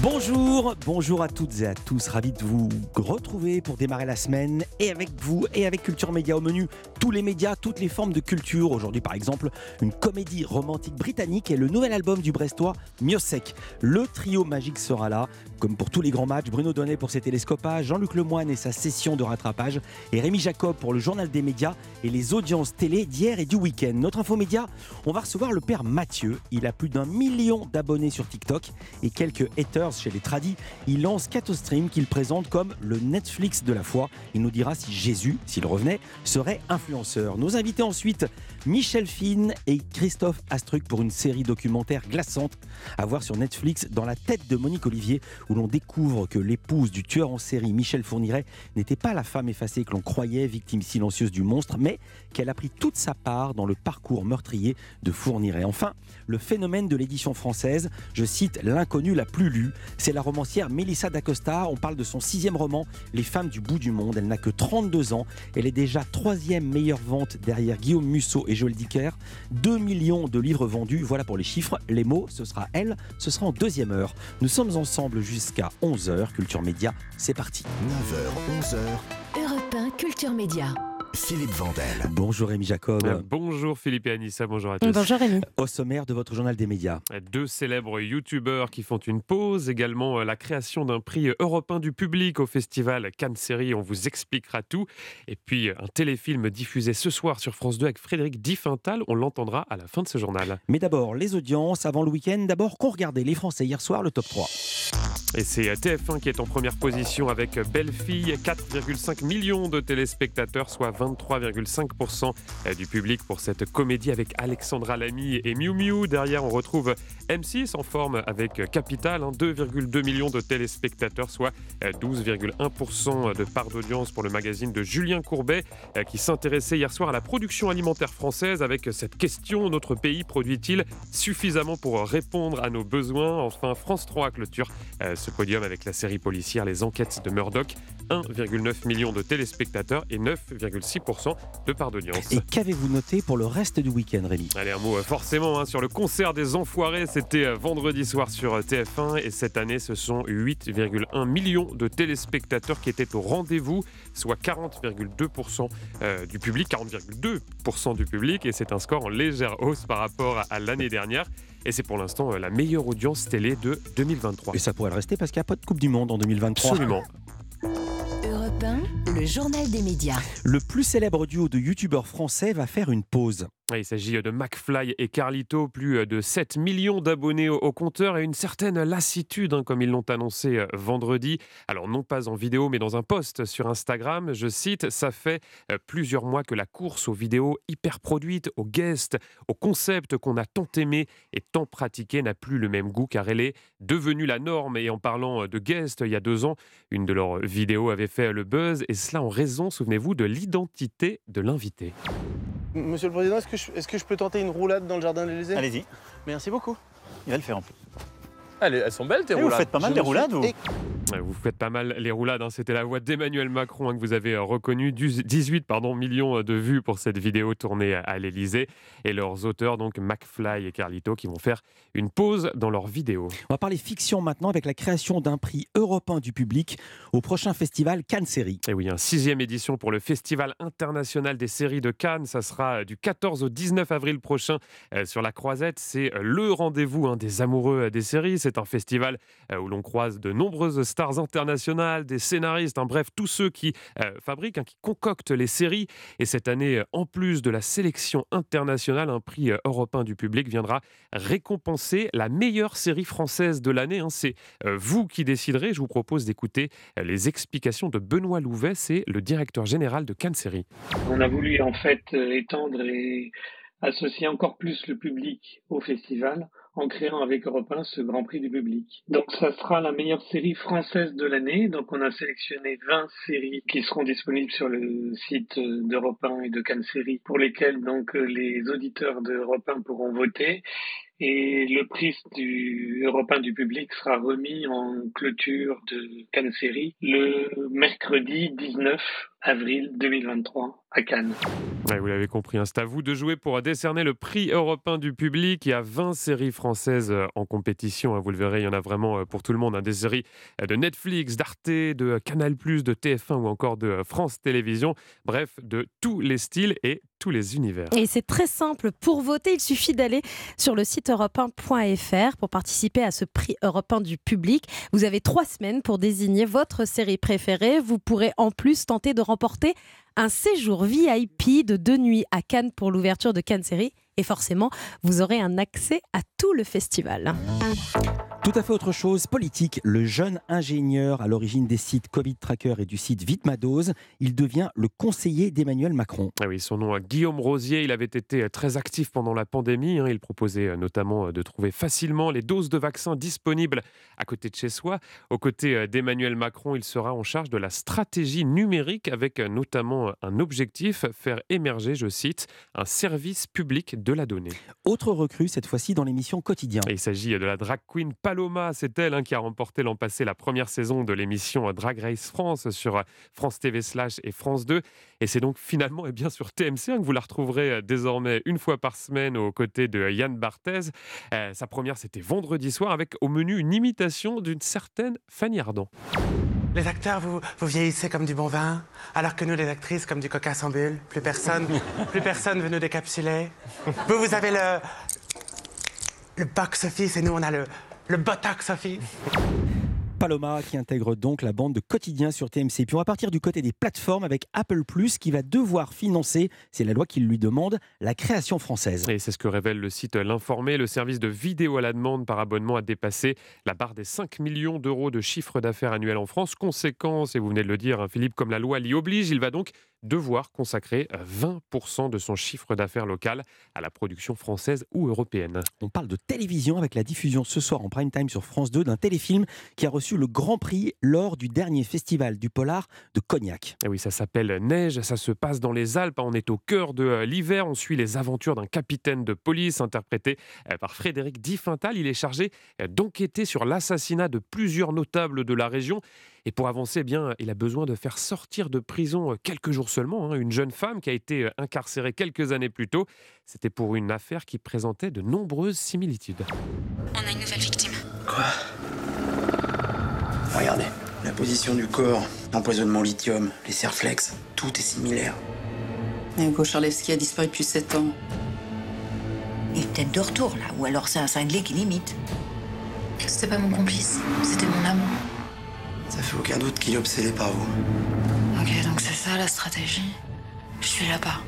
Bonjour, bonjour à toutes et à tous, ravi de vous retrouver pour démarrer la semaine et avec vous et avec Culture Média au menu, tous les médias, toutes les formes de culture. Aujourd'hui par exemple, une comédie romantique britannique et le nouvel album du Brestois Miosek. Le trio magique sera là, comme pour tous les grands matchs, Bruno Donnet pour ses télescopages, Jean-Luc Lemoyne et sa session de rattrapage et Rémi Jacob pour le journal des médias et les audiences télé d'hier et du week-end. Notre info média, on va recevoir le père Mathieu. Il a plus d'un million d'abonnés sur TikTok et quelques haters chez les tradis, il lance Catostream qu'il présente comme le Netflix de la foi. Il nous dira si Jésus, s'il revenait, serait influenceur. Nos invités ensuite, Michel Fine et Christophe Astruc pour une série documentaire glaçante à voir sur Netflix dans la tête de Monique Olivier où l'on découvre que l'épouse du tueur en série Michel Fourniret n'était pas la femme effacée que l'on croyait, victime silencieuse du monstre, mais qu'elle a pris toute sa part dans le parcours meurtrier de Fourniret. Enfin, le phénomène de l'édition française, je cite l'inconnue la plus lue, c'est la romancière Melissa d'Acosta. On parle de son sixième roman, Les femmes du bout du monde. Elle n'a que 32 ans. Elle est déjà troisième meilleure vente derrière Guillaume Musso et Joël Dicker. 2 millions de livres vendus. Voilà pour les chiffres. Les mots, ce sera elle. Ce sera en deuxième heure. Nous sommes ensemble jusqu'à 11h. Culture Média, c'est parti. 9h, 11h. Europe 1, Culture Média. Philippe Vandel. Bonjour Rémi Jacob. Euh, bonjour Philippe et Anissa, bonjour à tous. Bonjour Rémi. Au sommaire de votre journal des médias. Deux célèbres youtubeurs qui font une pause, également euh, la création d'un prix européen du public au festival Cannes Série, on vous expliquera tout. Et puis un téléfilm diffusé ce soir sur France 2 avec Frédéric Diffental, on l'entendra à la fin de ce journal. Mais d'abord, les audiences avant le week-end, d'abord qu'on regardait les Français hier soir, le top 3. Et c'est TF1 qui est en première position avec Belle Fille, 4,5 millions de téléspectateurs, soit 23,5% du public pour cette comédie avec Alexandra Lamy et Miu Miu. Derrière, on retrouve M6 en forme avec Capital, 2,2 hein, millions de téléspectateurs, soit 12,1% de part d'audience pour le magazine de Julien Courbet, euh, qui s'intéressait hier soir à la production alimentaire française avec cette question notre pays produit-il suffisamment pour répondre à nos besoins? Enfin, France 3 clôture euh, ce podium avec la série policière Les Enquêtes de Murdoch. 1,9 million de téléspectateurs et 9,6% de part d'audience. Et qu'avez-vous noté pour le reste du week-end, Rémi? Allez, un mot euh, forcément hein, sur le concert des Enfoirés. C'était euh, vendredi soir sur euh, TF1 et cette année, ce sont 8,1 millions de téléspectateurs qui étaient au rendez-vous, soit 40,2% du public, 40,2% du public et c'est un score en légère hausse par rapport à l'année dernière. Et c'est pour l'instant la meilleure audience télé de 2023. Et ça pourrait le rester parce qu'il n'y a pas de Coupe du Monde en 2023. Absolument. Le journal des médias. Le plus célèbre duo de youtubeurs français va faire une pause. Il s'agit de McFly et Carlito, plus de 7 millions d'abonnés au, compteur et une certaine lassitude, hein, comme ils l'ont annoncé euh, vendredi. Alors non pas en vidéo, mais dans un post sur Instagram, je cite, ça fait euh, plusieurs mois que la course aux vidéos hyper produites, aux guests, au concept qu'on a tant aimé et tant pratiqué n'a plus le même goût car elle est devenue la norme. Et en parlant de guests, il y a deux ans, une de leurs vidéos avait fait le buzz et cela en raison, souvenez-vous, de l'identité de l'invité. Monsieur le Président, est-ce que, je, peux tenter une roulade dans le jardin de l'Élysée? Allez-y. Merci beaucoup. Il va le faire en plus. elles sont belles tes roulades. Vous faites pas mal des roulades, vous vous faites pas mal les roulades. Hein. C'était la voix d'Emmanuel Macron hein, que vous avez euh, reconnu. 18 pardon, millions euh, de vues pour cette vidéo tournée à l'Elysée. Et leurs auteurs, donc McFly et Carlito, qui vont faire une pause dans leur vidéo. On va parler fiction maintenant avec la création d'un prix européen du public au prochain festival Cannes Série. Et oui, un sixième édition pour le Festival international des séries de Cannes. Ça sera du 14 au 19 avril prochain euh, sur la Croisette. C'est le rendez-vous hein, des amoureux des séries. C'est un festival où l'on croise de nombreuses stars stars internationales, des scénaristes, en bref, tous ceux qui euh, fabriquent, hein, qui concoctent les séries. Et cette année, en plus de la sélection internationale, un prix euh, européen du public viendra récompenser la meilleure série française de l'année. Hein. C'est euh, vous qui déciderez. Je vous propose d'écouter les explications de Benoît Louvet, c'est le directeur général de Cannes Série. On a voulu en fait étendre et associer encore plus le public au festival en créant avec Europe 1 ce Grand Prix du public. Donc ça sera la meilleure série française de l'année. Donc on a sélectionné 20 séries qui seront disponibles sur le site d'Europe 1 et de Cannes Série pour lesquelles donc les auditeurs d'Europe 1 pourront voter. Et le prix du européen du public sera remis en clôture de Cannes Série le mercredi 19 avril 2023 à Cannes. vous l'avez compris, hein, c'est à vous de jouer pour décerner le prix européen du public. Il y a 20 séries françaises euh, en compétition. Hein, vous le verrez, il y en a vraiment euh, pour tout le monde. Hein, des séries euh, de Netflix, d'Arte, de Canal, de TF1 ou encore de France Télévisions. Bref, de tous les styles et tous les univers. Et c'est très simple. Pour voter, il suffit d'aller sur le site europe1.fr pour participer à ce prix européen du public. Vous avez trois semaines pour désigner votre série préférée. Vous pourrez en plus tenter de remporter un séjour VIP de deux nuits à Cannes pour l'ouverture de Cannes Série. Et forcément, vous aurez un accès à tout le festival. Tout à fait autre chose, politique. Le jeune ingénieur à l'origine des sites Covid Tracker et du site Vitmadose, il devient le conseiller d'Emmanuel Macron. Ah oui, son nom est Guillaume Rosier. Il avait été euh, très actif pendant la pandémie. Hein. Il proposait euh, notamment euh, de trouver facilement les doses de vaccins disponibles à côté de chez soi. Aux côtés d'Emmanuel Macron, il sera en charge de la stratégie numérique avec notamment un objectif faire émerger, je cite, un service public de la donnée. Autre recrue, cette fois-ci dans l'émission Quotidien. il s'agit de la drag queen Paloma, c'est elle hein, qui a remporté l'an passé la première saison de l'émission Drag Race France sur France TV slash et France 2. Et c'est donc finalement et bien sur TMC hein, que vous la retrouverez euh, désormais une fois par semaine aux côtés de Yann Barthez. Euh, sa première, c'était vendredi soir avec au menu une imitation d'une certaine Fanny Ardant. Les acteurs, vous, vous vieillissez comme du bon vin, alors que nous, les actrices, comme du coca sans bulle. Plus personne, plus personne veut nous décapsuler. Vous, vous avez le, le box-office et nous, on a le, le botox-office. Paloma qui intègre donc la bande de quotidien sur TMC. Puis on va partir du côté des plateformes avec Apple Plus qui va devoir financer, c'est la loi qui lui demande, la création française. Et c'est ce que révèle le site L'Informé. Le service de vidéo à la demande par abonnement a dépassé la barre des 5 millions d'euros de chiffre d'affaires annuel en France. Conséquence, et vous venez de le dire, hein, Philippe, comme la loi l'y oblige, il va donc devoir consacrer 20% de son chiffre d'affaires local à la production française ou européenne. On parle de télévision avec la diffusion ce soir en prime time sur France 2 d'un téléfilm qui a reçu le Grand Prix lors du dernier festival du Polar de Cognac. Et oui, ça s'appelle Neige, ça se passe dans les Alpes, on est au cœur de euh, l'hiver, on suit les aventures d'un capitaine de police interprété euh, par Frédéric Diffental. Il est chargé euh, d'enquêter sur l'assassinat de plusieurs notables de la région et pour avancer, eh bien, il a besoin de faire sortir de prison euh, quelques jours seulement hein, une jeune femme qui a été euh, incarcérée quelques années plus tôt. C'était pour une affaire qui présentait de nombreuses similitudes. On a une nouvelle victime. Quoi? Regardez, la position du corps, l'empoisonnement lithium, les serflex, tout est similaire. Hugo Charlevski a disparu depuis 7 ans. Il est peut-être de retour là, ou alors c'est un cinglé qui limite. C'était pas mon complice, c'était mon amant. Ça fait aucun doute qu'il est obsédé par vous. Ok, donc c'est ça la stratégie. Je suis là-bas.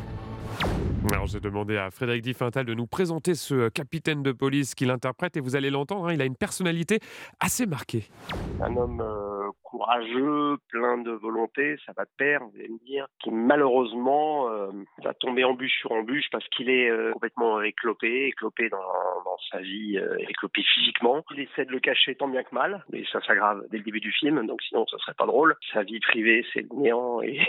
Alors j'ai demandé à Frédéric Diffental de nous présenter ce capitaine de police qu'il interprète et vous allez l'entendre, hein, il a une personnalité assez marquée. Un homme euh, courageux, plein de volonté, ça va de pair, vous allez me dire, qui malheureusement euh, va tomber embûche sur embûche parce qu'il est euh, complètement éclopé, éclopé dans, dans sa vie, éclopé physiquement. Il essaie de le cacher tant bien que mal, mais ça s'aggrave dès le début du film, donc sinon ça serait pas drôle. Sa vie privée, c'est le néant et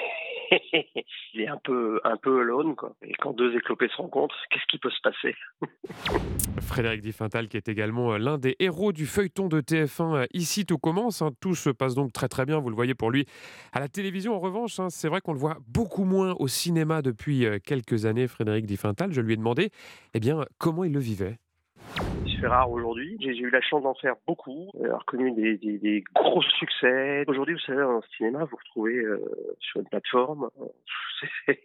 il est un peu, un peu alone, quoi. Et quand deux éclopés se rencontrent, qu'est-ce qui peut se passer? Frédéric Diffental, qui est également euh, l'un des héros du feuilleton de TF1 euh, Ici tout commence. Hein. Tout se passe donc très très bien, vous le voyez pour lui. À la télévision, en revanche, hein, c'est vrai qu'on le voit beaucoup moins au cinéma depuis euh, quelques années, Frédéric Diffental. Je lui ai demandé eh comment il le vivait? C'est rare aujourd'hui. J'ai eu la chance d'en faire beaucoup, avoir connu des, des, des, gros succès. Aujourd'hui, vous savez, en cinéma, vous retrouvez euh, sur une plateforme.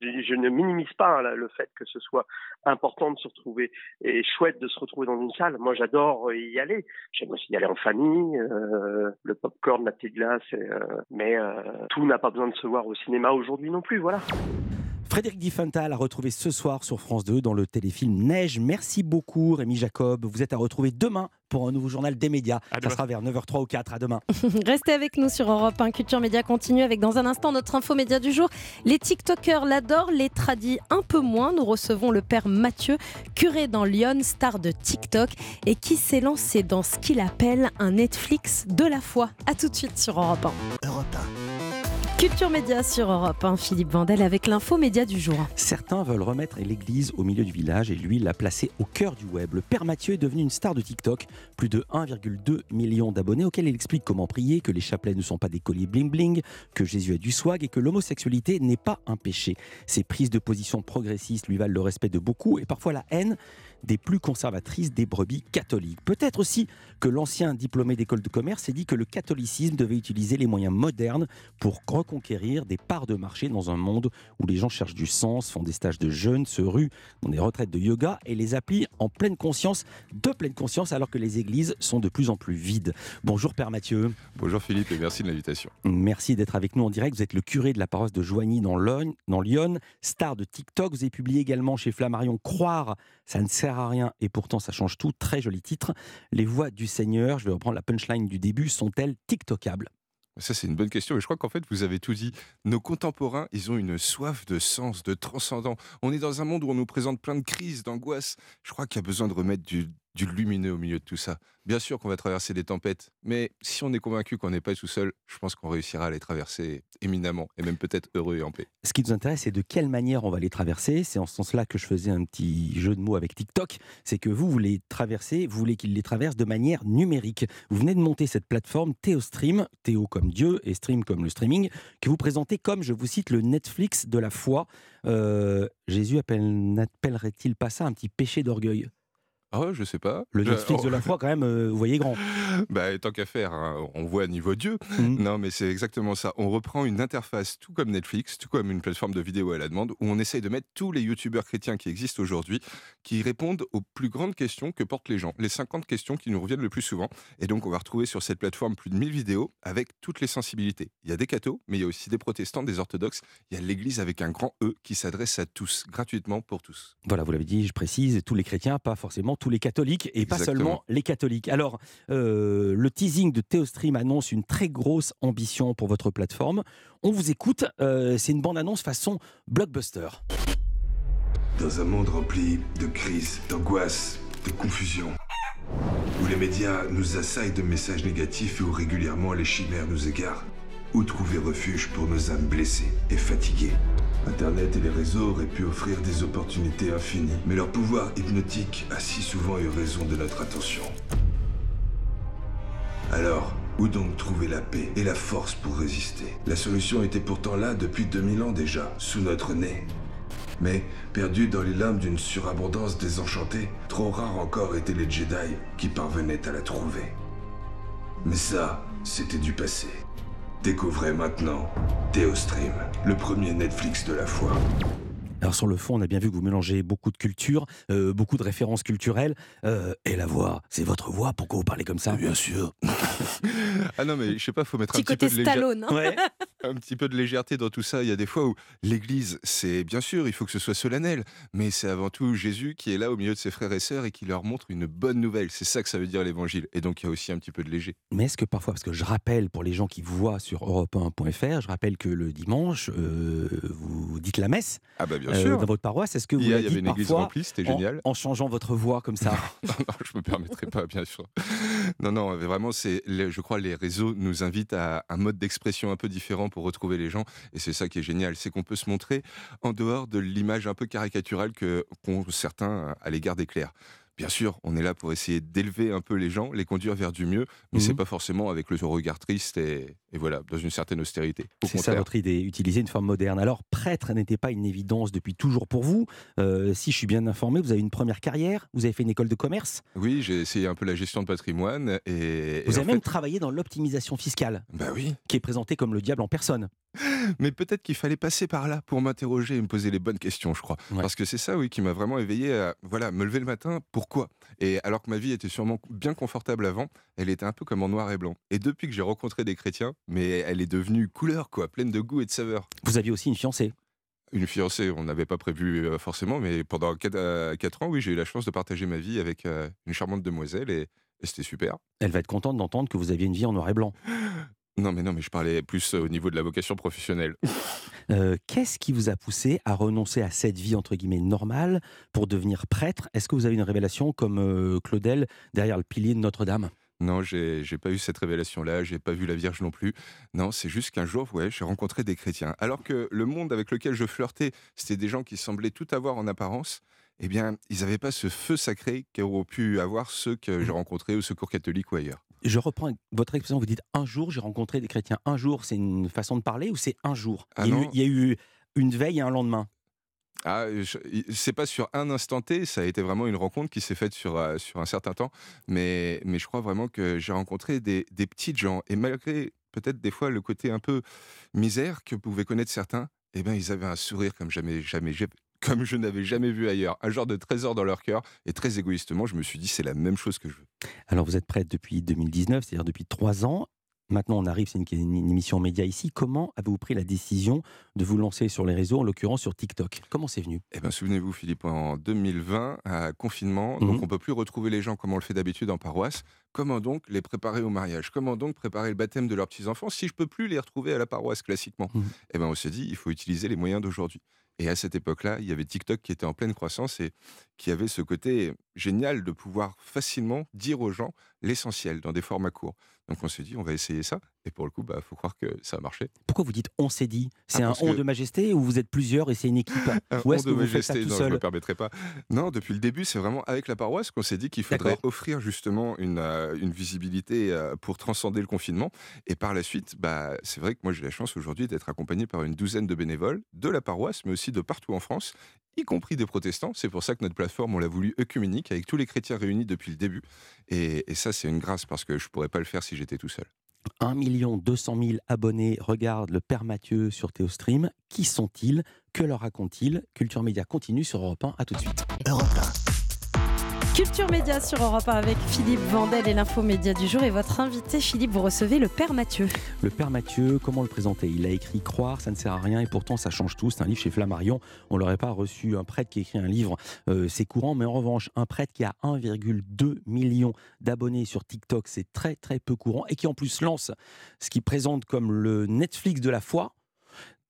je ne minimise pas hein, le fait que ce soit important de se retrouver et chouette de se retrouver dans une salle. Moi, j'adore y aller. J'aime aussi y aller en famille, euh, le popcorn, la petite glace. Euh, mais euh, tout n'a pas besoin de se voir au cinéma aujourd'hui non plus. Voilà. Frédéric Diffental a retrouvé ce soir sur France 2 dans le téléfilm Neige. Merci beaucoup Rémi Jacob. Vous êtes à retrouver demain pour un nouveau journal des médias. Ça sera vers 9h03 ou 4. À demain. Restez avec nous sur Europe 1. Culture Média continue avec dans un instant notre info média du jour. Les TikTokers l'adorent, les tradis un peu moins. Nous recevons le père Mathieu, curé dans Lyon, star de TikTok et qui s'est lancé dans ce qu'il appelle un Netflix de la foi. A tout de suite sur Europe 1. Europe 1. Culture Média sur Europe 1, Philippe Vandel avec l'info média du jour. Certains veulent remettre l'église au milieu du village et lui l'a placé au cœur du web. Le Père Mathieu est devenu une star de TikTok, plus de 1,2 million d'abonnés auxquels il explique comment prier, que les chapelets ne sont pas des colliers bling bling, que Jésus a du swag et que l'homosexualité n'est pas un péché. Ses prises de position progressistes lui valent le respect de beaucoup et parfois la haine des plus conservatrices des brebis catholiques. Peut-être aussi que l'ancien diplômé d'école de commerce s'est dit que le catholicisme devait utiliser les moyens modernes pour reconquérir des parts de marché dans un monde où les gens cherchent du sens, font des stages de jeûne, se ruent dans des retraites de yoga et les applient en pleine conscience, de pleine conscience, alors que les églises sont de plus en plus vides. Bonjour Père Mathieu. Bonjour Philippe et merci de l'invitation. Merci d'être avec nous en direct. Vous êtes le curé de la paroisse de Joigny dans Lyon, star de TikTok. Vous avez publié également chez Flammarion Croire, ça ne sert à rien et pourtant ça change tout. Très joli titre. Les voix du Seigneur, je vais reprendre la punchline du début, sont-elles TikTokables? Ça, c'est une bonne question. Et je crois qu'en fait, vous avez tout dit. Nos contemporains, ils ont une soif de sens, de transcendant. On est dans un monde où on nous présente plein de crises, d'angoisse. Je crois qu'il y a besoin de remettre du, du lumineux au milieu de tout ça. Bien sûr qu'on va traverser des tempêtes, mais si on est convaincu qu'on n'est pas tout seul, je pense qu'on réussira à les traverser éminemment, et même peut-être heureux et en paix. Ce qui nous intéresse, c'est de quelle manière on va les traverser. C'est en ce sens-là que je faisais un petit jeu de mots avec TikTok. C'est que vous, vous les traversez, vous voulez qu'ils les traversent de manière numérique. Vous venez de monter cette plateforme Théostream, Théo comme Dieu et Stream comme le streaming, que vous présentez comme, je vous cite, le Netflix de la foi. Euh, Jésus n'appellerait-il pas ça un petit péché d'orgueil? Ah je sais pas. Le Netflix de la foi, quand même, euh, vous voyez grand. bah, tant qu'à faire, hein, on voit à niveau Dieu. Mmh. Non, mais c'est exactement ça. On reprend une interface, tout comme Netflix, tout comme une plateforme de vidéo à la demande, où on essaye de mettre tous les youtubeurs chrétiens qui existent aujourd'hui, qui répondent aux plus grandes questions que portent les gens, les 50 questions qui nous reviennent le plus souvent. Et donc, on va retrouver sur cette plateforme plus de 1000 vidéos avec toutes les sensibilités. Il y a des cathos, mais il y a aussi des protestants, des orthodoxes. Il y a l'Église avec un grand E qui s'adresse à tous, gratuitement pour tous. Voilà, vous l'avez dit, je précise, tous les chrétiens, pas forcément tous les catholiques et pas seulement les catholiques. Alors, euh, le teasing de Théostream annonce une très grosse ambition pour votre plateforme. On vous écoute, euh, c'est une bande-annonce façon blockbuster. Dans un monde rempli de crises, d'angoisse, de confusion, où les médias nous assaillent de messages négatifs et où régulièrement les chimères nous égarent, où trouver refuge pour nos âmes blessées et fatiguées Internet et les réseaux auraient pu offrir des opportunités infinies, mais leur pouvoir hypnotique a si souvent eu raison de notre attention. Alors, où donc trouver la paix et la force pour résister? La solution était pourtant là depuis 2000 ans déjà, sous notre nez. Mais, perdus dans les limbes d'une surabondance désenchantée, trop rares encore étaient les Jedi qui parvenaient à la trouver. Mais ça, c'était du passé. Découvrez maintenant Théostream, le premier Netflix de la foi. Alors sur le fond, on a bien vu que vous mélangez beaucoup de cultures, euh, beaucoup de références culturelles. Euh, et la voix, c'est votre voix, pourquoi vous parlez comme ça? Bien sûr. ah non, mais je sais pas, faut mettre un petit peu de légèreté. Hein. un petit peu de légèreté dans tout ça. Il y a des fois où l'Église, c'est bien sûr, il faut que ce soit solennel, mais c'est avant tout Jésus qui est là au milieu de ses frères et sœurs et qui leur montre une bonne nouvelle. C'est ça que ça veut dire l'Évangile. Et donc il y a aussi un petit peu de léger. Mais est-ce que parfois, parce que je rappelle pour les gens qui vous voient sur europe1.fr, je rappelle que le dimanche, euh, vous dites la messe. Ah bah bien sûr. Dans votre paroisse, est-ce que vous il y, avait une église remplie, c'était génial. En, changeant votre voix comme ça? Non, non, je me permettrai pas, bien sûr. Non, non, vraiment, c'est, je crois, les réseaux nous invitent à un mode d'expression un peu différent pour retrouver les gens. Et c'est ça qui est génial, c'est qu'on peut se montrer en dehors de l'image un peu caricaturale que qu'ont certains à l'égard des clercs. Bien sûr, on est là pour essayer d'élever un peu les gens, les conduire vers du mieux, mais c'est mmh pas forcément avec le regard triste et, voilà, dans une certaine austérité. C'est ça votre idée, utiliser une forme moderne. Alors, prêtre n'était pas une évidence depuis toujours pour vous. Euh, si je suis bien informé, vous avez une première carrière, vous avez fait une école de commerce. Oui, j'ai essayé un peu la gestion de patrimoine et. Vous avez même travaillé dans l'optimisation fiscale. Bah oui. Qui est présentée comme le diable en personne. Mais peut-être qu'il fallait passer par là pour m'interroger et me poser les bonnes questions, je crois. Parce que c'est ça, oui, qui m'a vraiment éveillé à voilà, me lever le matin. Pourquoi? Et alors que ma vie était sûrement bien confortable avant, elle était un peu comme en noir et blanc. Et depuis que j'ai rencontré des chrétiens, mais elle est devenue couleur, quoi, pleine de goût et de saveur. Vous aviez aussi une fiancée? Une fiancée, on n'avait pas prévu euh, forcément, mais pendant 4, euh, ans, oui, j'ai eu la chance de partager ma vie avec euh, une charmante demoiselle et, et c'était super. Elle va être contente d'entendre que vous aviez une vie en noir et blanc. Non, mais non, mais je parlais plus au niveau de la vocation professionnelle. Qu'est-ce qui vous a poussé à renoncer à cette vie entre guillemets normale pour devenir prêtre? Est-ce que vous avez une révélation comme Claudel derrière le pilier de Notre-Dame? Non, j'ai j'ai pas eu cette révélation-là, j'ai pas vu la Vierge non plus. Non, c'est juste qu'un jour, ouais, j'ai rencontré des chrétiens. Alors que le monde avec lequel je flirtais, c'était des gens qui semblaient tout avoir en apparence. Eh bien, ils n'avaient pas ce feu sacré qu'auraient pu avoir ceux que j'ai rencontrés au Secours catholique ou ailleurs. Je reprends votre expression, vous dites un jour j'ai rencontré des chrétiens. Un jour, c'est une façon de parler ou c'est un jour? Ah il, y a eu, non. il y a eu une veille et un lendemain. Ah, c'est pas sur un instant T, ça a été vraiment une rencontre qui s'est faite sur, euh, sur un certain temps, mais, mais je crois vraiment que j'ai rencontré des, des petites gens, et malgré peut-être des fois le côté un peu misère que pouvaient connaître certains, eh ben ils avaient un sourire comme jamais, jamais, comme je n'avais jamais vu ailleurs, un genre de trésor dans leur cœur, et très égoïstement, je me suis dit c'est la même chose que je veux. Alors vous êtes prête depuis 2019, c'est-à-dire depuis trois ans. Maintenant, on arrive, c'est une, une émission média ici. Comment avez-vous pris la décision de vous lancer sur les réseaux, en l'occurrence sur TikTok? Comment c'est venu? Eh bien, souvenez-vous, Philippe, en 2020, à confinement, Mhm. donc on peut plus retrouver les gens comme on le fait d'habitude en paroisse. Comment donc les préparer au mariage? Comment donc préparer le baptême de leurs petits-enfants si je peux plus les retrouver à la paroisse classiquement? Mhm. Eh bien, on s'est dit, il faut utiliser les moyens d'aujourd'hui. Et à cette époque-là, il y avait TikTok qui était en pleine croissance et qui avait ce côté génial de pouvoir facilement dire aux gens l'essentiel dans des formats courts. Donc on s'est dit, on va essayer ça. Et pour le coup, il bah, faut croire que ça a marché. Pourquoi vous dites on s'est dit? C'est Ah, un parce on que- de majesté ou vous êtes plusieurs et c'est une équipe? Un Ou est-ce on que de vous faites ça majesté, tout non, je me permettrai pas. Non, depuis le début, c'est vraiment avec la paroisse qu'on s'est dit qu'il faudrait offrir justement une, euh, une visibilité euh, pour transcender le confinement. Et par la suite, bah, c'est vrai que moi j'ai la chance aujourd'hui d'être accompagné par une douzaine de bénévoles de la paroisse, mais aussi de partout en France, y compris des protestants. C'est pour ça que notre plateforme, on l'a voulu œcuménique, avec tous les chrétiens réunis depuis le début. Et, et ça, c'est une grâce parce que je pourrais pas le faire si j'étais tout seul. 1 200 000 abonnés regardent le Père Mathieu sur Théostream. Qui sont-ils? Que leur racontent-ils Culture Média continue sur Europe 1. À tout de suite. Culture Média sur Europe 1 avec Philippe Vandel et l'info média du jour. Et votre invité, Philippe, vous recevez le Père Mathieu. Le Père Mathieu, comment le présenter? Il a écrit Croire, ça ne sert à rien et pourtant ça change tout. C'est un livre chez Flammarion. On l'aurait pas reçu un prêtre qui écrit un livre, euh, c'est courant, mais en revanche, un prêtre qui a 1,2 million d'abonnés sur TikTok, c'est très très peu courant et qui en plus lance ce qu'il présente comme le Netflix de la foi.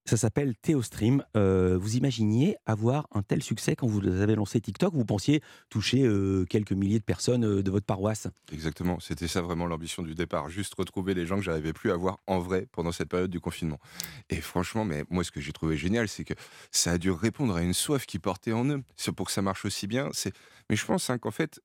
Ça s'appelle Théostream. Euh, vous imaginiez avoir un tel succès quand vous avez lancé TikTok Vous pensiez toucher euh, quelques milliers de personnes euh, de votre paroisse Exactement, c'était ça vraiment l'ambition du départ, juste retrouver les gens que j'arrivais plus à voir en vrai pendant cette période du confinement. Et franchement, mais moi ce que j'ai trouvé génial, c'est que ça a dû répondre à une soif qui portait en eux. C'est pour que ça marche aussi bien. Mais je pense hein, qu'en fait,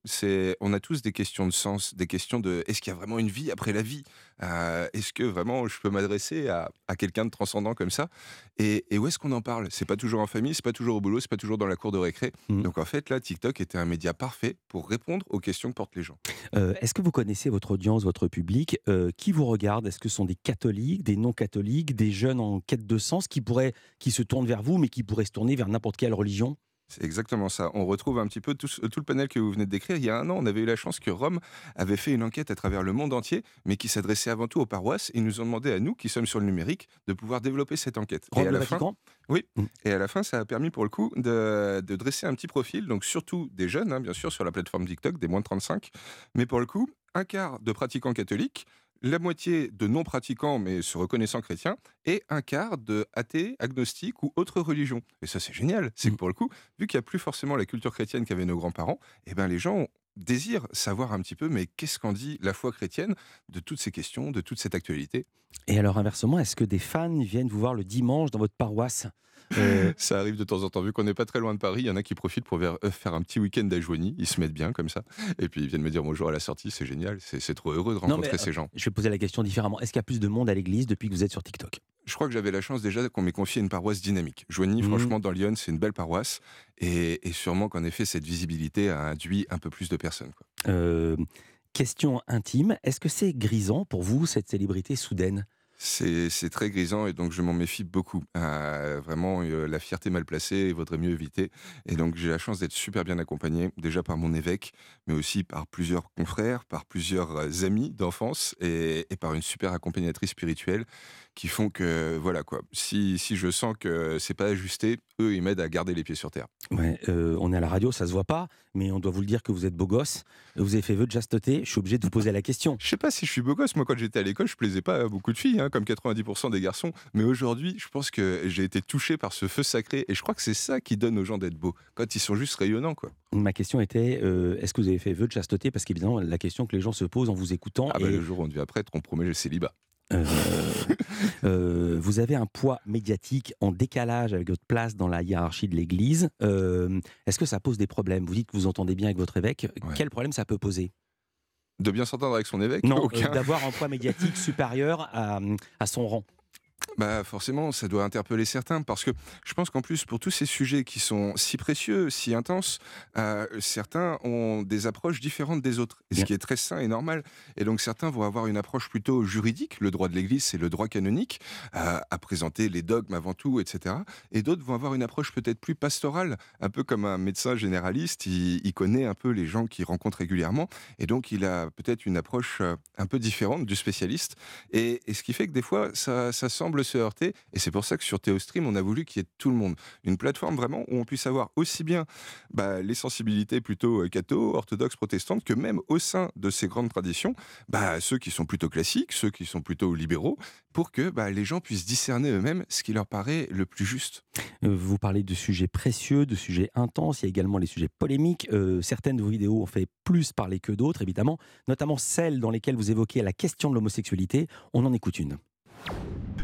on a tous des questions de sens, des questions de, est-ce qu'il y a vraiment une vie après la vie? Euh, Est-ce que vraiment je peux m'adresser à, à quelqu'un de transcendant comme ça? Et, et où est-ce qu'on en parle? C'est pas toujours en famille, c'est pas toujours au boulot, c'est pas toujours dans la cour de récré. Donc en fait, là, TikTok était un média parfait pour répondre aux questions que portent les gens. Euh, Est-ce que vous connaissez votre audience, votre public? Euh, Qui vous regarde? Est-ce que ce sont des catholiques, des non-catholiques, des jeunes en quête de sens qui, pourraient, qui se tournent vers vous, mais qui pourraient se tourner vers n'importe quelle religion? C'est exactement ça. On retrouve un petit peu tout, le panel que vous venez de décrire. Il y a un an, on avait eu la chance que Rome avait fait une enquête à travers le monde entier, mais qui s'adressait avant tout aux paroisses. Ils nous ont demandé à nous, qui sommes sur le numérique, de pouvoir développer cette enquête. Rome, et à la fin, oui. Et à la fin, ça a permis pour le coup de, de dresser un petit profil, donc surtout des jeunes, hein, bien sûr, sur la plateforme TikTok, des moins de 35. Mais pour le coup, un quart de pratiquants catholiques, la moitié de non-pratiquants mais se reconnaissant chrétiens, et un quart de athées, agnostiques ou autres religions. Et ça, c'est génial. C'est que pour le coup, vu qu'il n'y a plus forcément la culture chrétienne qu'avaient nos grands-parents, eh ben les gens désirent savoir un petit peu, mais qu'est-ce qu'en dit la foi chrétienne de toutes ces questions, de toute cette actualité? Et alors inversement, est-ce que des fans viennent vous voir le dimanche dans votre paroisse? Euh, Ça arrive de temps en temps, vu qu'on n'est pas très loin de Paris, il y en a qui profitent pour euh, faire un petit week-end à Joigny, ils se mettent bien comme ça, et puis ils viennent me dire bonjour à la sortie, c'est génial, c'est trop heureux de non, rencontrer mais, ces euh, gens. Je vais poser la question différemment. Est-ce qu'il y a plus de monde à l'église depuis que vous êtes sur TikTok? Je crois que j'avais la chance déjà qu'on m'ait confié une paroisse dynamique. Joigny, Mhm. franchement, dans Lyon, c'est une belle paroisse, et, et sûrement qu'en effet, cette visibilité a induit un peu plus de personnes. quoi. Euh, Question intime, est-ce que c'est grisant pour vous, cette célébrité soudaine? C'est très grisant et donc je m'en méfie beaucoup. Euh, vraiment, euh, la fierté mal placée, il vaudrait mieux éviter. Et donc j'ai la chance d'être super bien accompagné, déjà par mon évêque, mais aussi par plusieurs confrères, par plusieurs euh, amis d'enfance et, et par une super accompagnatrice spirituelle qui font que, voilà quoi, si, si je sens que c'est pas ajusté, eux, ils m'aident à garder les pieds sur terre. Ouais, euh, on est à la radio, ça se voit pas, mais on doit vous le dire que vous êtes beau gosse. Vous avez fait vœu de chasteté. Je suis obligé de vous poser la question. Je sais pas si je suis beau gosse. Moi, quand j'étais à l'école, je plaisais pas à beaucoup de filles. hein. Comme 90% des garçons. Mais aujourd'hui, je pense que j'ai été touché par ce feu sacré. Et je crois que c'est ça qui donne aux gens d'être beaux, quand ils sont juste rayonnants. Quoi. Ma question était euh, est-ce que vous avez fait vœu de chasteté? Parce qu'évidemment, la question que les gens se posent en vous écoutant. Ah bah, le jour où on devient prêtre, on promet le célibat. Euh, euh, vous avez un poids médiatique en décalage avec votre place dans la hiérarchie de l'Église. Est-ce que ça pose des problèmes? Vous dites que vous entendez bien avec votre évêque. Quel problème ça peut poser? De bien s'entendre avec son évêque Non, d'avoir un poids médiatique supérieur à, à son rang. Bah forcément, ça doit interpeller certains parce que je pense qu'en plus pour tous ces sujets qui sont si précieux, si intenses, euh, certains ont des approches différentes des autres, ce qui est très sain et normal. Et donc certains vont avoir une approche plutôt juridique, le droit de l'Église, c'est le droit canonique, euh, à présenter les dogmes avant tout, etc. Et d'autres vont avoir une approche peut-être plus pastorale, un peu comme un médecin généraliste, il, connaît un peu les gens qu'il rencontre régulièrement, et donc il a peut-être une approche euh, un peu différente du spécialiste. Et, ce qui fait que des fois, ça, ça semble se heurter. Et c'est pour ça que sur Théostream, on a voulu qu'il y ait tout le monde. Une plateforme vraiment où on puisse avoir aussi bien bah, les sensibilités plutôt euh, catho, orthodoxes, protestantes, que même au sein de ces grandes traditions, bah, ceux qui sont plutôt classiques, ceux qui sont plutôt libéraux, pour que bah, les gens puissent discerner eux-mêmes ce qui leur paraît le plus juste. Euh, vous parlez de sujets précieux, de sujets intenses, il y a également les sujets polémiques. Euh, certaines de vos vidéos ont fait plus parler que d'autres, évidemment, notamment celles dans lesquelles vous évoquez la question de l'homosexualité. On en écoute une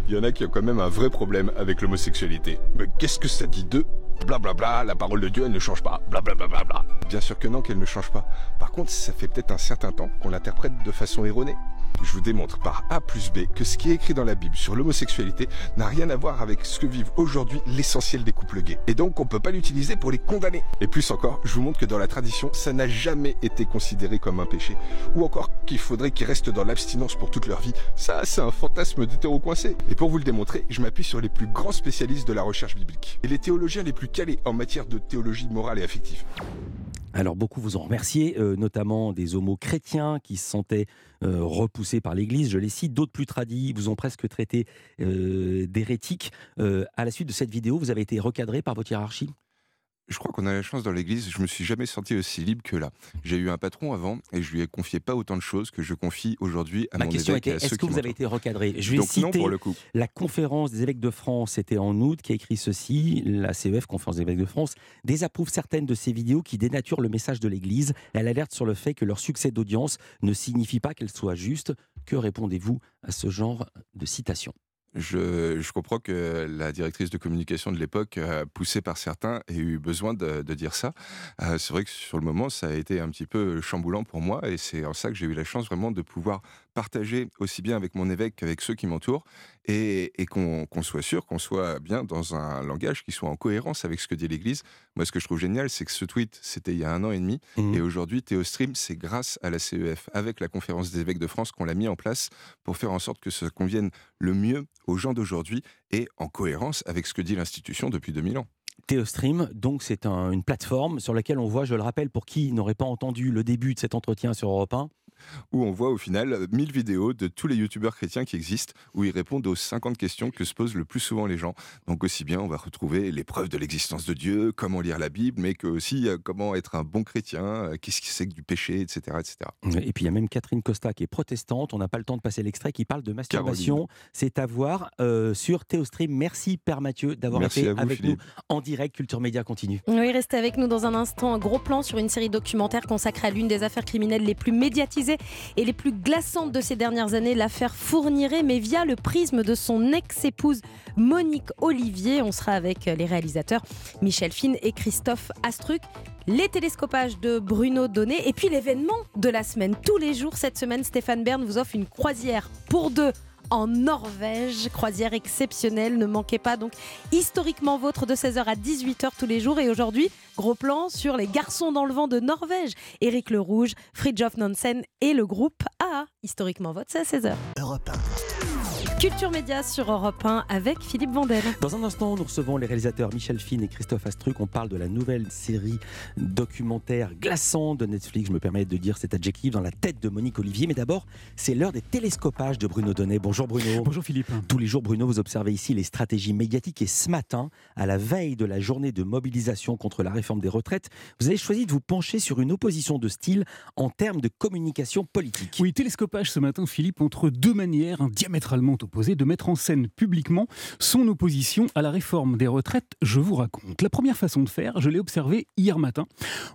il y en a qui ont quand même un vrai problème avec l'homosexualité. Mais qu'est-ce que ça dit d'eux Blablabla, bla bla, la parole de Dieu, elle ne change pas. Blablabla. Bla bla bla. Bien sûr que non, qu'elle ne change pas. Par contre, ça fait peut-être un certain temps qu'on l'interprète de façon erronée je vous démontre par A plus B que ce qui est écrit dans la Bible sur l'homosexualité n'a rien à voir avec ce que vivent aujourd'hui l'essentiel des couples gays. Et donc on peut pas l'utiliser pour les condamner. Et plus encore, je vous montre que dans la tradition, ça n'a jamais été considéré comme un péché. Ou encore qu'il faudrait qu'ils restent dans l'abstinence pour toute leur vie. Ça, c'est un fantasme d'hétéro coincé. Et pour vous le démontrer, je m'appuie sur les plus grands spécialistes de la recherche biblique. Et les théologiens les plus calés en matière de théologie morale et affective. Alors beaucoup vous en remerciez, euh, notamment des homos chrétiens qui se sentaient euh, repoussés par l'Église, je les cite, d'autres plus tradis vous ont presque traité euh, d'hérétiques. à la suite de cette vidéo, vous avez été recadré par votre hiérarchie? Je crois qu'on a la chance dans l'église, je me suis jamais senti aussi libre que là. J'ai eu un patron avant et je lui ai confié pas autant de choses que je confie aujourd'hui à Ma mon question était, est-ce que vous avez été recadré? Je vais citer pour le coup. la conférence des évêques de France, c'était en août, qui a écrit ceci, la CEF, conférence des évêques de France, désapprouve certaines de ces vidéos qui dénaturent le message de l'église. Elle alerte sur le fait que leur succès d'audience ne signifie pas qu'elles soient justes. Que répondez-vous à ce genre de citation? Je, comprends que la directrice de communication de l'époque, euh, poussée par certains, ait eu besoin de, dire ça. Euh, c'est vrai que sur le moment, ça a été un petit peu chamboulant pour moi, et c'est en ça que j'ai eu la chance vraiment de pouvoir partager aussi bien avec mon évêque qu'avec ceux qui m'entourent, et, qu'on soit sûr qu'on soit bien dans un langage qui soit en cohérence avec ce que dit l'Église. Moi, ce que je trouve génial, c'est que ce tweet, c'était il y a un an et demi, mmh. et aujourd'hui, Théostream, c'est grâce à la CEF, avec la conférence des évêques de France, qu'on l'a mis en place pour faire en sorte que ça convienne le mieux aux gens d'aujourd'hui et en cohérence avec ce que dit l'institution depuis 2000 ans. Théostream, donc c'est une plateforme sur laquelle on voit, je le rappelle, pour qui n'aurait pas entendu le début de cet entretien sur Europe 1, où on voit au final 1000 vidéos de tous les youtubeurs chrétiens qui existent, où ils répondent aux 50 questions que se posent le plus souvent les gens. Donc aussi bien, on va retrouver les preuves de l'existence de Dieu, comment lire la Bible, mais que aussi euh, comment être un bon chrétien, euh, qu'est-ce qui c'est que du péché, etc., etc. Et puis il y a même Catherine Costa qui est protestante, on n'a pas le temps de passer l'extrait, qui parle de masturbation. C'est à voir euh, sur Théostream. Merci Père Mathieu d'avoir été avec nous en direct. Culture Média continue. Oui, restez avec nous dans un instant. Un gros plan sur une série documentaire consacrée à l'une des affaires criminelles les plus médiatisées et les plus glaçantes de ces dernières années, l'affaire Fourniret, mais via le prisme de son ex-épouse Monique Olivier. On sera avec les réalisateurs Michel Fine et Christophe Astruc les télescopages de Bruno Donnet et puis l'événement de la semaine. Tous les jours cette semaine, Stéphane Bern vous offre une croisière pour deux en Norvège. Croisière exceptionnelle, ne manquez pas donc historiquement vôtre de 16h à 18h tous les jours. Et aujourd'hui, gros plan sur les garçons dans le vent de Norvège. Éric Le Rouge, Fridjof Nansen et le groupe AA. Historiquement vote, c'est à 16h. Europe 1. Culture Média sur Europe 1 avec Philippe Vandel. Dans un instant, nous recevons les réalisateurs Michel Fine et Christophe Astruc. On parle de la nouvelle série documentaire glaçante de Netflix. Je me permets de dire cet adjectif dans la tête de Monique Olivier. Mais d'abord, c'est l'heure des télescopages de Bruno Donnet. Bonjour Bruno. Bonjour Philippe. Tous les jours, Bruno, vous observez ici les stratégies médiatiques. Et ce matin, à la veille de la journée de mobilisation contre la réforme des retraites, vous avez choisi de vous pencher sur une opposition de style en termes de communication politique. Oui, télescopage ce matin, Philippe, entre deux manières diamétralement de mettre en scène publiquement son opposition à la réforme des retraites. Je vous raconte. La première façon de faire, je l'ai observé hier matin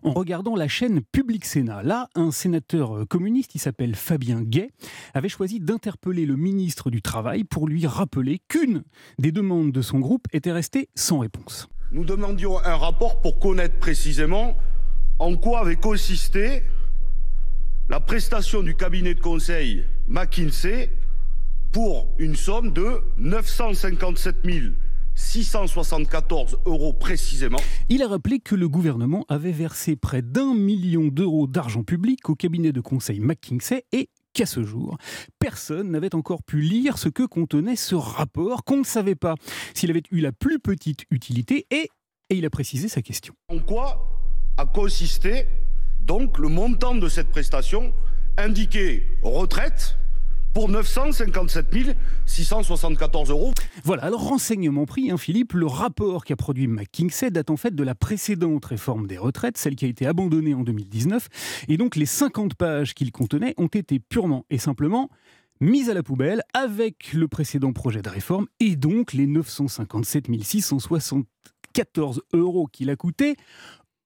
en regardant la chaîne Public Sénat. Là, un sénateur communiste, il s'appelle Fabien Gay, avait choisi d'interpeller le ministre du Travail pour lui rappeler qu'une des demandes de son groupe était restée sans réponse. Nous demandions un rapport pour connaître précisément en quoi avait consisté la prestation du cabinet de conseil McKinsey pour une somme de 957 674 euros précisément. Il a rappelé que le gouvernement avait versé près d'un million d'euros d'argent public au cabinet de conseil McKinsey et qu'à ce jour, personne n'avait encore pu lire ce que contenait ce rapport, qu'on ne savait pas s'il avait eu la plus petite utilité et, et il a précisé sa question. En quoi a consisté donc le montant de cette prestation indiqué retraite pour 957 674 euros. Voilà, alors renseignement pris, hein, Philippe, le rapport qu'a produit McKinsey date en fait de la précédente réforme des retraites, celle qui a été abandonnée en 2019, et donc les 50 pages qu'il contenait ont été purement et simplement mises à la poubelle avec le précédent projet de réforme et donc les 957 674 euros qu'il a coûté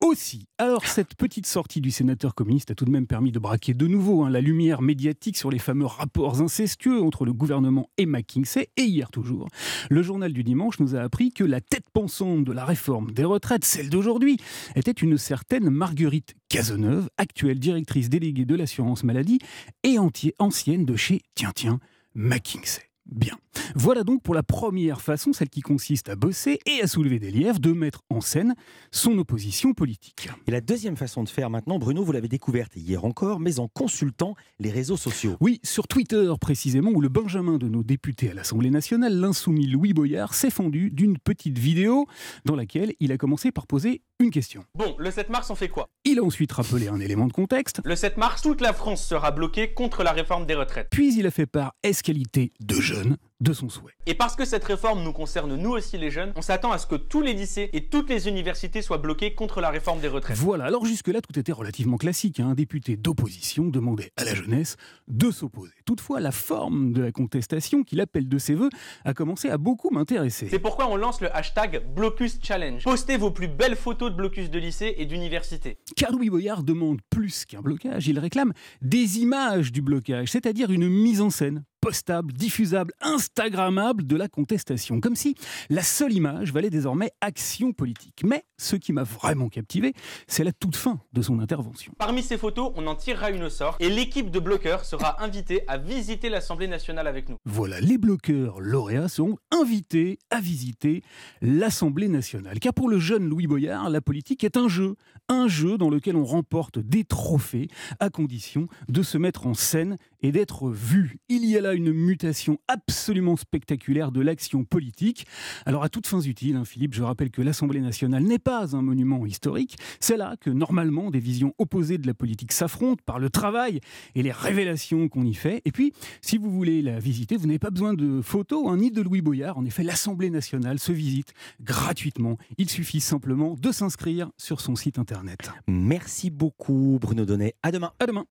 aussi. Alors, cette petite sortie du sénateur communiste a tout de même permis de braquer de nouveau hein, la lumière médiatique sur les fameux rapports incestueux entre le gouvernement et McKinsey. Et hier toujours, le journal du dimanche nous a appris que la tête pensante de la réforme des retraites, celle d'aujourd'hui, était une certaine Marguerite Cazeneuve, actuelle directrice déléguée de l'assurance maladie et ancienne de chez, tiens, tiens, McKinsey. Bien. Voilà donc pour la première façon, celle qui consiste à bosser et à soulever des lièvres, de mettre en scène son opposition politique. Et la deuxième façon de faire maintenant, Bruno, vous l'avez découverte hier encore, mais en consultant les réseaux sociaux. Oui, sur Twitter précisément, où le Benjamin de nos députés à l'Assemblée nationale, l'insoumis Louis Boyard, s'est fendu d'une petite vidéo dans laquelle il a commencé par poser une question. Bon, le 7 mars, on fait quoi? Il a ensuite rappelé un élément de contexte. Le 7 mars, toute la France sera bloquée contre la réforme des retraites. Puis il a fait part escalité de jeunes de son souhait. Et parce que cette réforme nous concerne nous aussi les jeunes, on s'attend à ce que tous les lycées et toutes les universités soient bloqués contre la réforme des retraites. Voilà, alors jusque-là tout était relativement classique. Hein. Un député d'opposition demandait à la jeunesse de s'opposer. Toutefois, la forme de la contestation qu'il appelle de ses voeux a commencé à beaucoup m'intéresser. C'est pourquoi on lance le hashtag Blocus Challenge. Postez vos plus belles photos de blocus de lycée et d'université. Car Louis Boyard demande plus qu'un blocage, il réclame des images du blocage, c'est-à-dire une mise en scène postable, diffusable, instagrammable de la contestation. Comme si la seule image valait désormais action politique. Mais ce qui m'a vraiment captivé, c'est la toute fin de son intervention. Parmi ces photos, on en tirera une au sort et l'équipe de bloqueurs sera invitée à visiter l'Assemblée nationale avec nous. Voilà, les bloqueurs lauréats seront invités à visiter l'Assemblée nationale. Car pour le jeune Louis Boyard, la politique est un jeu. Un jeu dans lequel on remporte des trophées à condition de se mettre en scène et d'être vu. Il y a là une mutation absolument spectaculaire de l'action politique. Alors à toutes fins utiles, hein, Philippe, je rappelle que l'Assemblée nationale n'est pas un monument historique. C'est là que normalement des visions opposées de la politique s'affrontent par le travail et les révélations qu'on y fait. Et puis, si vous voulez la visiter, vous n'avez pas besoin de photos hein, ni de Louis Boyard. En effet, l'Assemblée nationale se visite gratuitement. Il suffit simplement de s'inscrire sur son site internet. Merci beaucoup Bruno Donnet. À demain. À demain.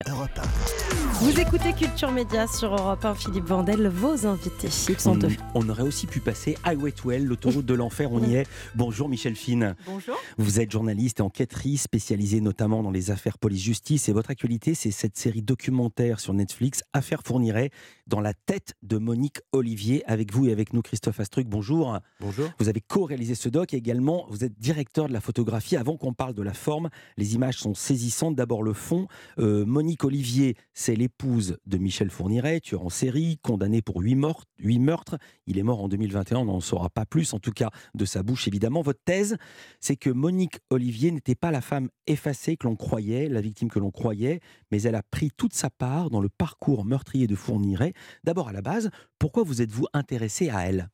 Vous écoutez Culture Média sur Europe 1, Philippe Vandel, vos invités. Ils sont deux. On aurait aussi pu passer Highway to Hell, l'autoroute de l'enfer, on y est. Bonjour Michel Fine. Bonjour. Vous êtes journaliste et enquêtrice, spécialisée notamment dans les affaires police-justice. Et votre actualité, c'est cette série documentaire sur Netflix, Affaires Fourniret, dans la tête de Monique Olivier. Avec vous et avec nous, Christophe Astruc. Bonjour. Bonjour. Vous avez co-réalisé ce doc et également, vous êtes directeur de la photographie. Avant qu'on parle de la forme, les images sont saisissantes. D'abord le fond. Euh, Monique Olivier, c'est l'épouse de Michel Fourniret, tueur en série, condamné pour huit meurtres, meurtres. Il est mort en 2021, on n'en saura pas plus, en tout cas de sa bouche évidemment. Votre thèse, c'est que Monique Olivier n'était pas la femme effacée que l'on croyait, la victime que l'on croyait, mais elle a pris toute sa part dans le parcours meurtrier de Fourniret. D'abord à la base, pourquoi vous êtes-vous intéressé à elle?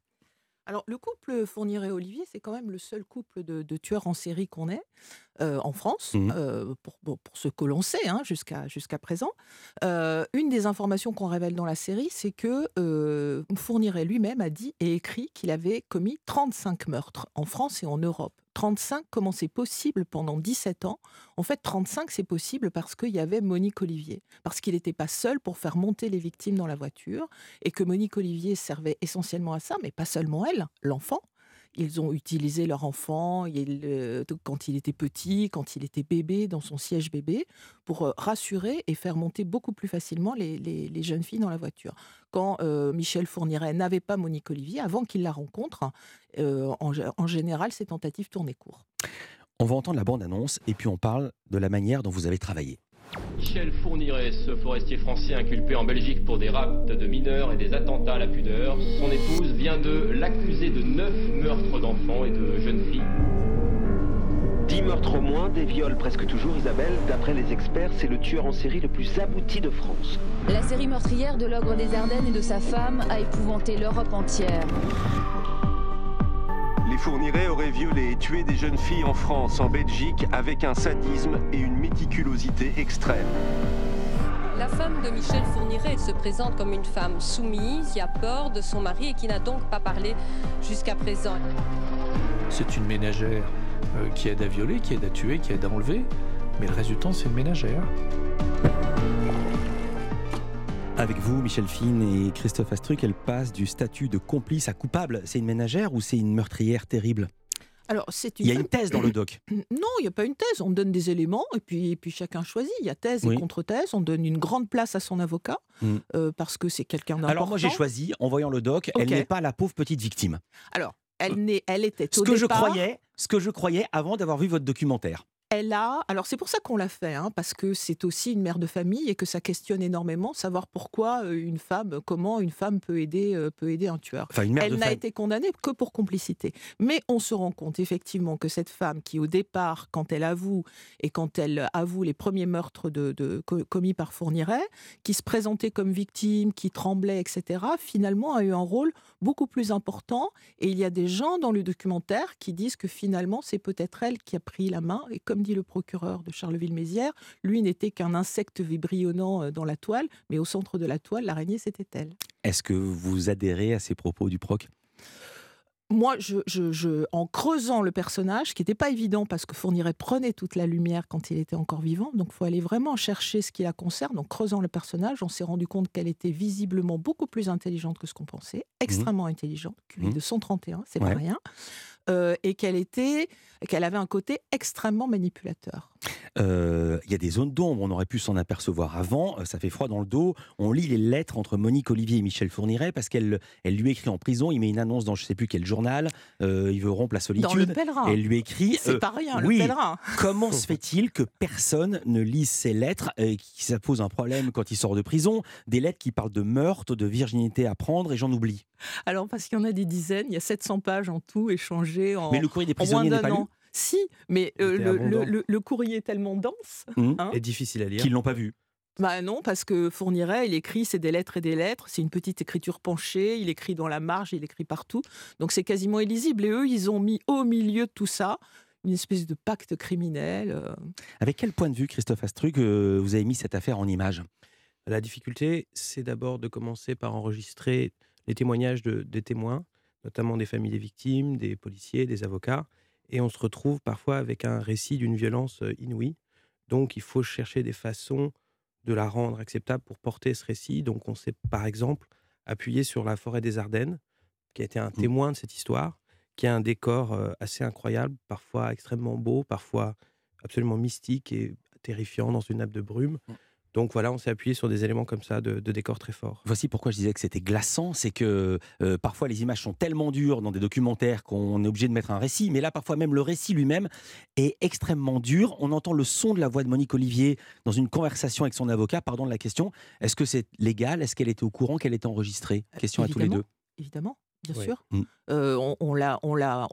Alors, le couple Fourniret-Olivier, c'est quand même le seul couple de, tueurs en série qu'on ait euh, en France, Mmh. euh, pour, ce que l'on sait hein, jusqu'à présent. Euh, une des informations qu'on révèle dans la série, c'est que Fourniret lui-même a dit et écrit qu'il avait commis 35 meurtres en France et en Europe. 35, comment c'est possible pendant 17 ans? En fait, 35, c'est possible parce qu'il y avait Monique Olivier. Parce qu'il n'était pas seul pour faire monter les victimes dans la voiture et que Monique Olivier servait essentiellement à ça, mais pas seulement elle, l'enfant. Ils ont utilisé leur enfant euh, quand il était petit, quand il était bébé, dans son siège bébé, pour euh, rassurer et faire monter beaucoup plus facilement les, jeunes filles dans la voiture. Quand euh, Michel Fourniret n'avait pas Monique Olivier, avant qu'il la rencontre, en, général, ces tentatives tournaient court. On va entendre la bande-annonce et puis on parle de la manière dont vous avez travaillé. Michel Fourniret, ce forestier français inculpé en Belgique pour des rapts de mineurs et des attentats à la pudeur, son épouse vient de l'accuser de neuf meurtres d'enfants et de jeunes filles. Dix meurtres au moins, des viols presque toujours, Isabelle. D'après les experts, c'est le tueur en série le plus abouti de France. La série meurtrière de l'ogre des Ardennes et de sa femme a épouvanté l'Europe entière. Les Fourniret auraient violé et tué des jeunes filles en France, en Belgique, avec un sadisme et une méticulosité extrême. La femme de Michel Fourniret se présente comme une femme soumise, qui a peur de son mari et qui n'a donc pas parlé jusqu'à présent. C'est une ménagère euh, qui aide à violer, qui aide à tuer, qui aide à enlever, mais le résultat c'est une ménagère. Avec vous, Michel Fine et Christophe Astruc, elle passe du statut de complice à coupable. C'est une ménagère ou c'est une meurtrière terrible? Alors, c'est Il y a une thèse dans le doc. Non, il n'y a pas une thèse. On donne des éléments et puis, puis chacun choisit. Il y a thèse et contre-thèse. On donne une grande place à son avocat mm. euh, parce que c'est quelqu'un d'important. Alors moi, j'ai choisi, en voyant le doc, elle n'est pas la pauvre petite victime. Alors, elle, elle était ce que je croyais, Ce que je croyais avant d'avoir vu votre documentaire elle a, alors c'est pour ça qu'on l'a fait, hein, parce que c'est aussi une mère de famille et que ça questionne énormément, savoir pourquoi euh, une femme, comment une femme peut aider, euh, peut aider un tueur. elle n'a été condamnée que pour complicité. Mais on se rend compte effectivement que cette femme qui au départ, quand elle avoue et quand elle avoue les premiers meurtres de, commis par Fourniret, qui se présentait comme victime, qui tremblait, etc., finalement a eu un rôle beaucoup plus important. Et il y a des gens dans le documentaire qui disent que finalement c'est peut-être elle qui a pris la main et comme dit le procureur de Charleville-Mézières, lui n'était qu'un insecte vibrionnant euh, dans la toile, mais au centre de la toile, l'araignée, c'était elle. Est-ce que vous adhérez à ces propos du proc? Moi, je, en creusant le personnage, qui n'était pas évident parce que Fourniret prenait toute la lumière quand il était encore vivant, donc il faut aller vraiment chercher ce qui la concerne. En creusant le personnage, on s'est rendu compte qu'elle était visiblement beaucoup plus intelligente que ce qu'on pensait, mmh. extrêmement intelligente, QI mmh. de 131, c'est pas rien. Euh, et qu'elle était, qu'elle avait un côté extrêmement manipulateur. Euh, il y a des zones d'ombre, on aurait pu s'en apercevoir avant, euh, ça fait froid dans le dos. On lit les lettres entre Monique Olivier et Michel Fourniret parce qu'elle elle lui écrit en prison, il met une annonce dans je sais plus quel journal, il veut rompre la solitude. Dans le pèlerin. elle lui écrit. C'est pas rien, oui, le pèlerin. Comment se fait-il que personne ne lise ces lettres et qui ça pose un problème quand il sort de prison? Des lettres qui parlent de meurtre, de virginité à prendre et j'en oublie. Alors parce qu'il y en a des dizaines, il y a 700 pages en tout échangées mais le courrier des prisonniers n'est pas lu Si, mais euh, le, courrier est tellement dense. Mmh. Hein, et difficile à lire. Qu'ils l'ont pas vu. Bah non, parce que Fourniret, il écrit, c'est des lettres et des lettres, c'est une petite écriture penchée, il écrit dans la marge, il écrit partout. Donc c'est quasiment illisible. Et eux, ils ont mis au milieu de tout ça une espèce de pacte criminel. Euh. Avec quel point de vue, Christophe Astruc, euh, vous avez mis cette affaire en image? La difficulté, c'est d'abord de commencer par enregistrer les témoignages de, des témoins, notamment des familles des victimes, des policiers, des avocats. Et on se retrouve parfois avec un récit d'une violence inouïe. Donc il faut chercher des façons de la rendre acceptable pour porter ce récit. Donc on s'est par exemple appuyé sur la forêt des Ardennes, qui a été un mmh. témoin de cette histoire, qui a un décor assez incroyable, parfois extrêmement beau, parfois absolument mystique et terrifiant dans une nappe de brume. Mmh. Donc voilà, on s'est appuyé sur des éléments comme ça de, décor très forts. Voici pourquoi je disais que c'était glaçant, c'est que euh, parfois les images sont tellement dures dans des documentaires qu'on est obligé de mettre un récit, mais là parfois même le récit lui-même est extrêmement dur. On entend le son de la voix de Monique Olivier dans une conversation avec son avocat, pardon de la question, est-ce que c'est légal? Est-ce qu'elle était au courant qu'elle était enregistrée? Question à tous les deux. Évidemment bien sûr. Mmh. on, on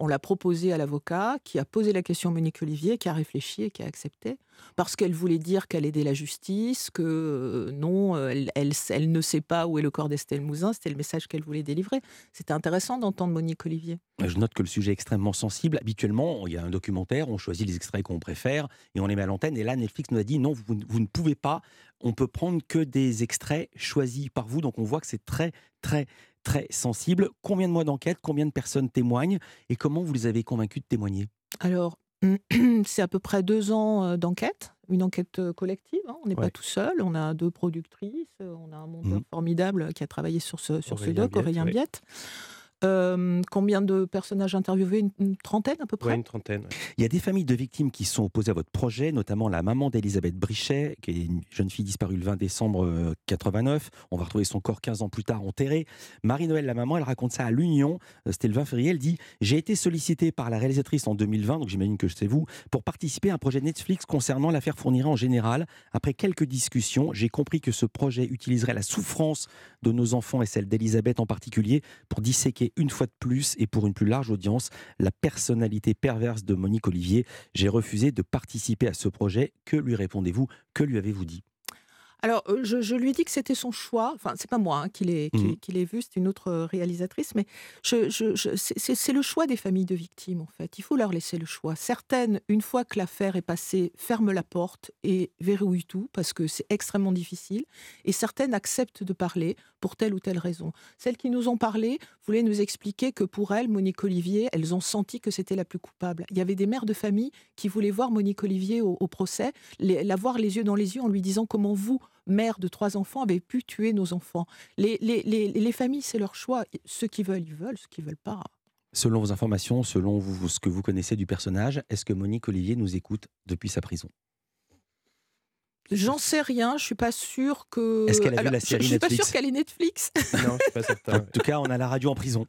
l'a proposé à l'avocat, qui a posé la question à Monique Olivier, qui a réfléchi et qui a accepté parce qu'elle voulait dire qu'elle aidait la justice, que euh, non, elle, elle, ne sait pas où est le corps d'Estelle Mouzin, c'était le message qu'elle voulait délivrer. C'était intéressant d'entendre Monique Olivier. Je note que le sujet est extrêmement sensible. Habituellement, il y a un documentaire, on choisit les extraits qu'on préfère et on les met à l'antenne. Et là, Netflix nous a dit non, vous, vous ne pouvez pas, on peut prendre que des extraits choisis par vous. Donc on voit que c'est très, très, très sensible. Combien de mois d'enquête, combien de personnes témoignent et comment vous les avez convaincus de témoigner? Alors, c'est à peu près deux ans d'enquête, une enquête collective. Hein. On n'est pas tout seul. On a deux productrices, on a un monteur mmh. formidable qui a travaillé sur ce, sur ce doc, Aurélien Biette combien de personnages interviewés? Une, trentaine à peu près? une trentaine. Il y a des familles de victimes qui sont opposées à votre projet, notamment la maman d'Elisabeth Brichet, qui est une jeune fille disparue le 20 décembre 89. On va retrouver son corps 15 ans plus tard enterré. Marie-Noël, la maman, elle raconte ça à l'Union. C'était le 20 février. Elle dit J'ai été sollicitée par la réalisatrice en 2020, donc j'imagine que c'est vous, pour participer à un projet Netflix concernant l'affaire Fourniret en général. Après quelques discussions, j'ai compris que ce projet utiliserait la souffrance de nos enfants et celle d'Elisabeth en particulier pour disséquer une fois de plus et pour une plus large audience la personnalité perverse de Monique Olivier. J'ai refusé de participer à ce projet. Que lui répondez-vous? Que lui avez-vous dit? Alors, euh, je, lui ai dit que c'était son choix. Enfin, c'est pas moi hein, qui l'ai mmh. vu, c'est une autre euh, réalisatrice, mais c'est le choix des familles de victimes, en fait. Il faut leur laisser le choix. Certaines, une fois que l'affaire est passée, ferment la porte et verrouillent tout parce que c'est extrêmement difficile. Et certaines acceptent de parler pour telle ou telle raison. Celles qui nous ont parlé voulaient nous expliquer que pour elles, Monique Olivier, elles ont senti que c'était la plus coupable. Il y avait des mères de famille qui voulaient voir Monique Olivier au, procès, la voir les yeux dans les yeux en lui disant comment vous, mère de trois enfants, avez pu tuer nos enfants. Les, les, les, les familles, c'est leur choix. Ceux qui veulent, ils veulent. Ceux qui veulent pas. Selon vos informations, selon vous, ce que vous connaissez du personnage, est-ce que Monique Olivier nous écoute depuis sa prison? J'en sais rien, je suis pas sûre que. Est-ce qu'elle a vu la série Je suis pas sûre qu'elle est Netflix. non, je suis pas certain. En tout cas, on a la radio en prison.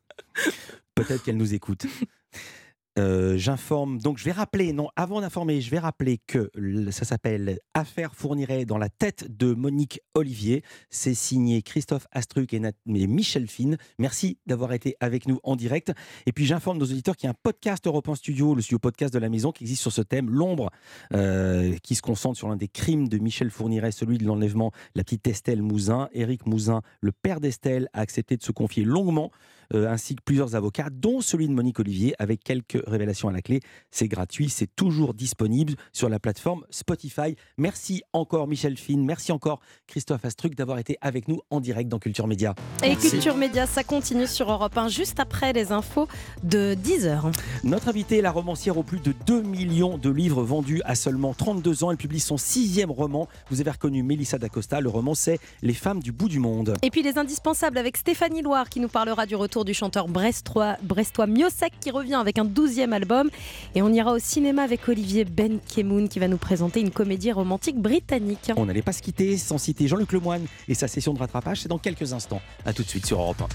Peut-être qu'elle nous écoute. Euh, j'informe, donc je vais rappeler, non, avant d'informer, je vais rappeler que ça s'appelle Affaire Fourniret dans la tête de Monique Olivier. C'est signé Christophe Astruc et, Michel Fine. Merci d'avoir été avec nous en direct. Et puis j'informe nos auditeurs qu'il y a un podcast Europe 1 Studio, le studio podcast de la maison, qui existe sur ce thème, L'ombre, euh, qui se concentre sur l'un des crimes de Michel Fourniret, celui de l'enlèvement la petite Estelle Mouzin. Éric Mouzin, le père d'Estelle, a accepté de se confier longuement ainsi que plusieurs avocats, dont celui de Monique Olivier, avec quelques révélations à la clé. C'est gratuit, c'est toujours disponible sur la plateforme Spotify. Merci encore Michel Fine, merci encore Christophe Astruc d'avoir été avec nous en direct dans Culture Média. Et Culture Média, ça continue sur Europe 1 juste après les infos de 10h. Notre invitée est la romancière aux plus de 2 millions de livres vendus à seulement 32 ans. Elle publie son sixième roman. Vous avez reconnu Mélissa D'Acosta. Le roman, c'est Les femmes du bout du monde. Et puis les indispensables avec Stéphanie Loire qui nous parlera du retour du chanteur brestois, brestois Miosek qui revient avec un douzième album. Et on ira au cinéma avec Olivier Ben Kemoun qui va nous présenter une comédie romantique britannique. On n'allait pas se quitter sans citer Jean-Luc Lemoyne et sa session de rattrapage. C'est dans quelques instants. A tout de suite sur Europe 1.